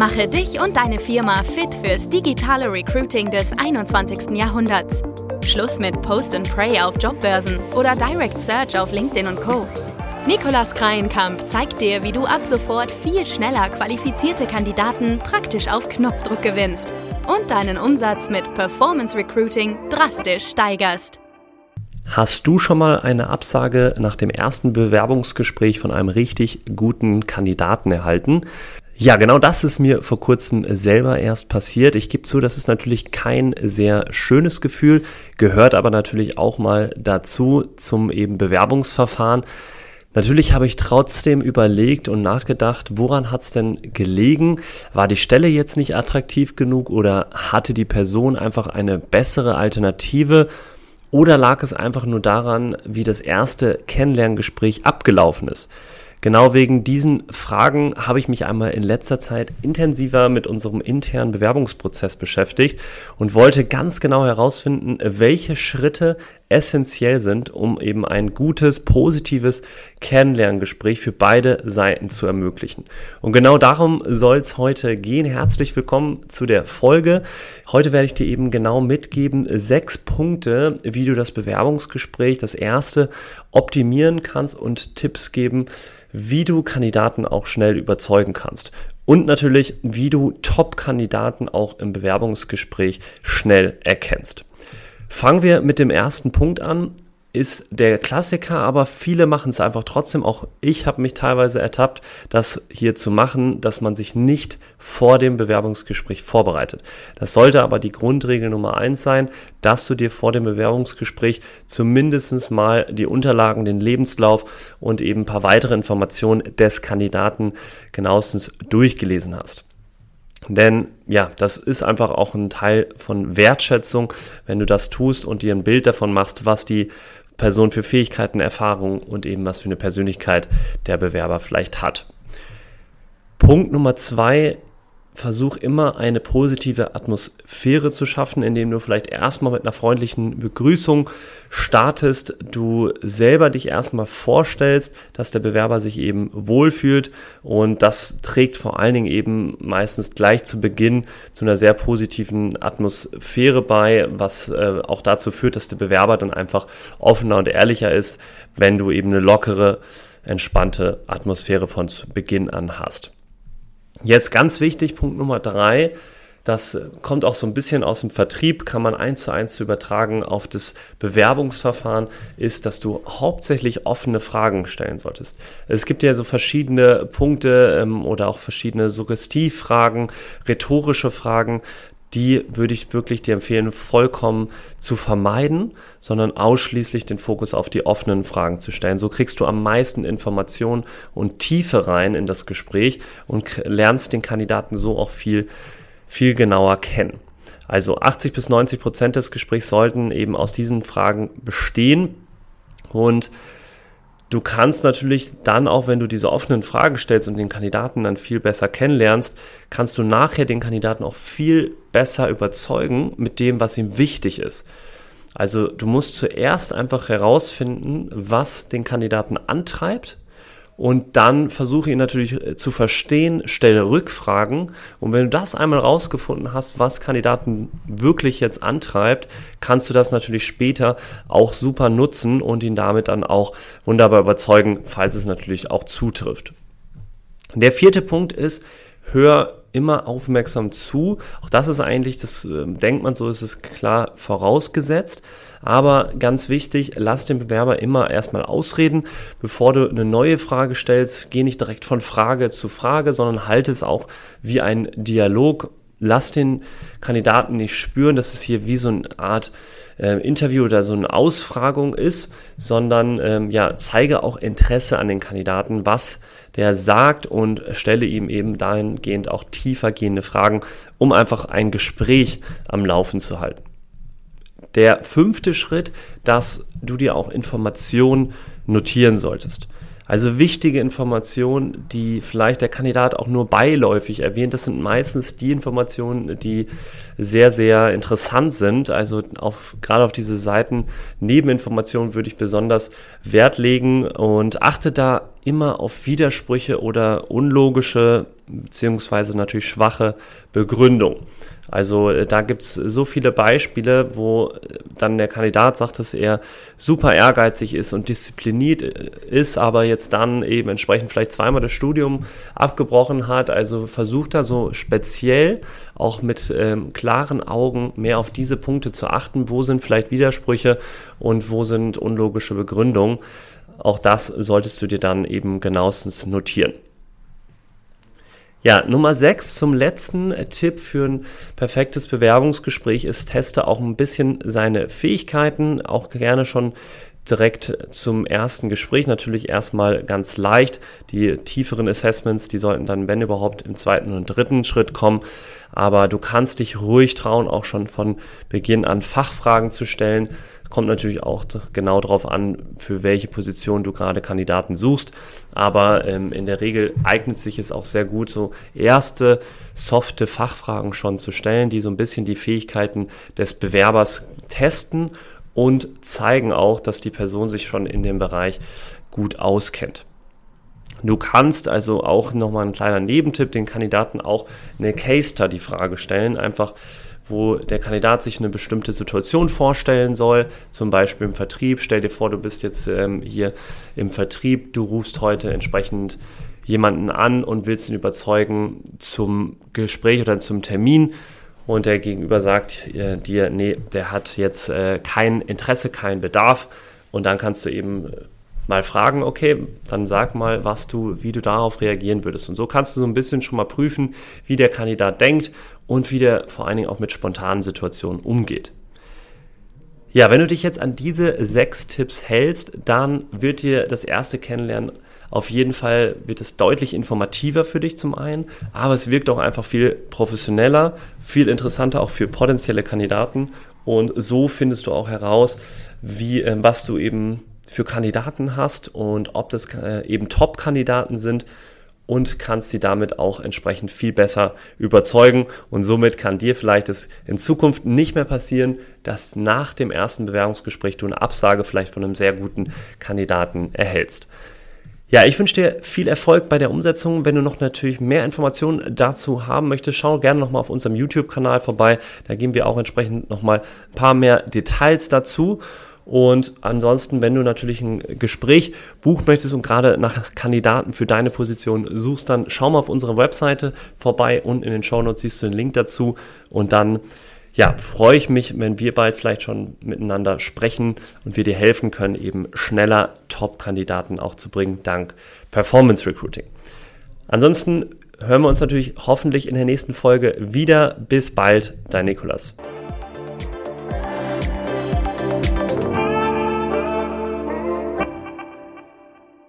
Mache dich und deine Firma fit fürs digitale Recruiting des 21. Jahrhunderts. Schluss mit Post and Pray auf Jobbörsen oder Direct Search auf LinkedIn und Co. Nikolas Kreienkamp zeigt dir, wie du ab sofort viel schneller qualifizierte Kandidaten praktisch auf Knopfdruck gewinnst und deinen Umsatz mit Performance Recruiting drastisch steigerst. Hast du schon mal eine Absage nach dem ersten Bewerbungsgespräch von einem richtig guten Kandidaten erhalten? Ja, genau das ist mir vor kurzem selber erst passiert. Ich gebe zu, das ist natürlich kein sehr schönes Gefühl, gehört aber natürlich auch mal dazu zum eben Bewerbungsverfahren. Natürlich habe ich trotzdem überlegt und nachgedacht, woran hat es denn gelegen? War die Stelle jetzt nicht attraktiv genug oder hatte die Person einfach eine bessere Alternative? Oder lag es einfach nur daran, wie das erste Kennenlerngespräch abgelaufen ist? Genau wegen diesen Fragen habe ich mich einmal in letzter Zeit intensiver mit unserem internen Bewerbungsprozess beschäftigt und wollte ganz genau herausfinden, welche Schritte essentiell sind, um eben ein gutes, positives Kennenlerngespräch für beide Seiten zu ermöglichen. Und genau darum soll es heute gehen. Herzlich willkommen zu der Folge. Heute werde ich dir eben genau mitgeben, sechs Punkte, wie du das Bewerbungsgespräch, das erste, optimieren kannst und Tipps geben, wie du Kandidaten auch schnell überzeugen kannst. Und natürlich, wie du Top-Kandidaten auch im Bewerbungsgespräch schnell erkennst. Fangen wir mit dem ersten Punkt an ist der Klassiker, aber viele machen es einfach trotzdem. Auch ich habe mich teilweise ertappt, das hier zu machen, dass man sich nicht vor dem Bewerbungsgespräch vorbereitet. Das sollte aber die Grundregel Nummer eins sein, dass du dir vor dem Bewerbungsgespräch zumindest mal die Unterlagen, den Lebenslauf und eben ein paar weitere Informationen des Kandidaten genauestens durchgelesen hast. Denn ja, das ist einfach auch ein Teil von Wertschätzung, wenn du das tust und dir ein Bild davon machst, was die Person für Fähigkeiten, Erfahrungen und eben was für eine Persönlichkeit der Bewerber vielleicht hat. Punkt Nummer zwei versuch immer eine positive Atmosphäre zu schaffen, indem du vielleicht erstmal mit einer freundlichen Begrüßung startest, du selber dich erstmal vorstellst, dass der Bewerber sich eben wohlfühlt und das trägt vor allen Dingen eben meistens gleich zu Beginn zu einer sehr positiven Atmosphäre bei, was äh, auch dazu führt, dass der Bewerber dann einfach offener und ehrlicher ist, wenn du eben eine lockere, entspannte Atmosphäre von Beginn an hast. Jetzt ganz wichtig, Punkt Nummer drei. Das kommt auch so ein bisschen aus dem Vertrieb, kann man eins zu eins übertragen auf das Bewerbungsverfahren, ist, dass du hauptsächlich offene Fragen stellen solltest. Es gibt ja so verschiedene Punkte ähm, oder auch verschiedene Suggestivfragen, rhetorische Fragen, die würde ich wirklich dir empfehlen, vollkommen zu vermeiden, sondern ausschließlich den Fokus auf die offenen Fragen zu stellen. So kriegst du am meisten Informationen und Tiefe rein in das Gespräch und lernst den Kandidaten so auch viel, viel genauer kennen. Also 80 bis 90 Prozent des Gesprächs sollten eben aus diesen Fragen bestehen und Du kannst natürlich dann auch, wenn du diese offenen Fragen stellst und den Kandidaten dann viel besser kennenlernst, kannst du nachher den Kandidaten auch viel besser überzeugen mit dem, was ihm wichtig ist. Also du musst zuerst einfach herausfinden, was den Kandidaten antreibt und dann versuche ihn natürlich äh, zu verstehen, stelle Rückfragen. Und wenn du das einmal rausgefunden hast, was Kandidaten wirklich jetzt antreibt, kannst du das natürlich später auch super nutzen und ihn damit dann auch wunderbar überzeugen, falls es natürlich auch zutrifft. Der vierte Punkt ist, hör immer aufmerksam zu. Auch das ist eigentlich, das äh, denkt man so, ist es klar vorausgesetzt. Aber ganz wichtig, lass den Bewerber immer erstmal ausreden. Bevor du eine neue Frage stellst, geh nicht direkt von Frage zu Frage, sondern halte es auch wie ein Dialog. Lass den Kandidaten nicht spüren, dass es hier wie so eine Art äh, Interview oder so eine Ausfragung ist, sondern ähm, ja, zeige auch Interesse an den Kandidaten, was der sagt und stelle ihm eben dahingehend auch tiefer gehende Fragen, um einfach ein Gespräch am Laufen zu halten. Der fünfte Schritt, dass du dir auch Informationen notieren solltest. Also wichtige Informationen, die vielleicht der Kandidat auch nur beiläufig erwähnt, das sind meistens die Informationen, die sehr, sehr interessant sind. Also auf, gerade auf diese Seiten Nebeninformationen würde ich besonders Wert legen und achte da immer auf Widersprüche oder unlogische beziehungsweise natürlich schwache Begründung. Also äh, da gibt es so viele Beispiele, wo äh, dann der Kandidat sagt, dass er super ehrgeizig ist und diszipliniert äh, ist, aber jetzt dann eben entsprechend vielleicht zweimal das Studium abgebrochen hat. Also versucht er so speziell auch mit ähm, klaren Augen mehr auf diese Punkte zu achten. Wo sind vielleicht Widersprüche und wo sind unlogische Begründungen? Auch das solltest du dir dann eben genauestens notieren. Ja, Nummer 6 zum letzten Tipp für ein perfektes Bewerbungsgespräch ist, teste auch ein bisschen seine Fähigkeiten, auch gerne schon direkt zum ersten Gespräch. Natürlich erstmal ganz leicht. Die tieferen Assessments, die sollten dann, wenn überhaupt, im zweiten und dritten Schritt kommen. Aber du kannst dich ruhig trauen, auch schon von Beginn an Fachfragen zu stellen. Kommt natürlich auch genau darauf an, für welche Position du gerade Kandidaten suchst. Aber ähm, in der Regel eignet sich es auch sehr gut, so erste softe Fachfragen schon zu stellen, die so ein bisschen die Fähigkeiten des Bewerbers testen und zeigen auch, dass die Person sich schon in dem Bereich gut auskennt. Du kannst also auch nochmal ein kleiner Nebentipp den Kandidaten auch eine Case Study Frage stellen, einfach wo der Kandidat sich eine bestimmte Situation vorstellen soll, zum Beispiel im Vertrieb. Stell dir vor, du bist jetzt ähm, hier im Vertrieb, du rufst heute entsprechend jemanden an und willst ihn überzeugen zum Gespräch oder zum Termin und der Gegenüber sagt äh, dir, nee, der hat jetzt äh, kein Interesse, keinen Bedarf und dann kannst du eben äh, mal fragen, okay, dann sag mal, was du, wie du darauf reagieren würdest. Und so kannst du so ein bisschen schon mal prüfen, wie der Kandidat denkt und wie der vor allen Dingen auch mit spontanen Situationen umgeht. Ja, wenn du dich jetzt an diese sechs Tipps hältst, dann wird dir das erste Kennenlernen auf jeden Fall wird es deutlich informativer für dich zum einen, aber es wirkt auch einfach viel professioneller, viel interessanter auch für potenzielle Kandidaten und so findest du auch heraus, wie äh, was du eben für Kandidaten hast und ob das äh, eben Top-Kandidaten sind und kannst sie damit auch entsprechend viel besser überzeugen. Und somit kann dir vielleicht es in Zukunft nicht mehr passieren, dass nach dem ersten Bewerbungsgespräch du eine Absage vielleicht von einem sehr guten Kandidaten erhältst. Ja, ich wünsche dir viel Erfolg bei der Umsetzung. Wenn du noch natürlich mehr Informationen dazu haben möchtest, schau gerne nochmal auf unserem YouTube-Kanal vorbei. Da geben wir auch entsprechend nochmal ein paar mehr Details dazu. Und ansonsten, wenn du natürlich ein Gespräch buchen möchtest und gerade nach Kandidaten für deine Position suchst, dann schau mal auf unserer Webseite vorbei und in den Shownotes siehst du den Link dazu und dann ja, freue ich mich, wenn wir bald vielleicht schon miteinander sprechen und wir dir helfen können, eben schneller Top-Kandidaten auch zu bringen, dank Performance Recruiting. Ansonsten hören wir uns natürlich hoffentlich in der nächsten Folge wieder. Bis bald, dein Nikolas.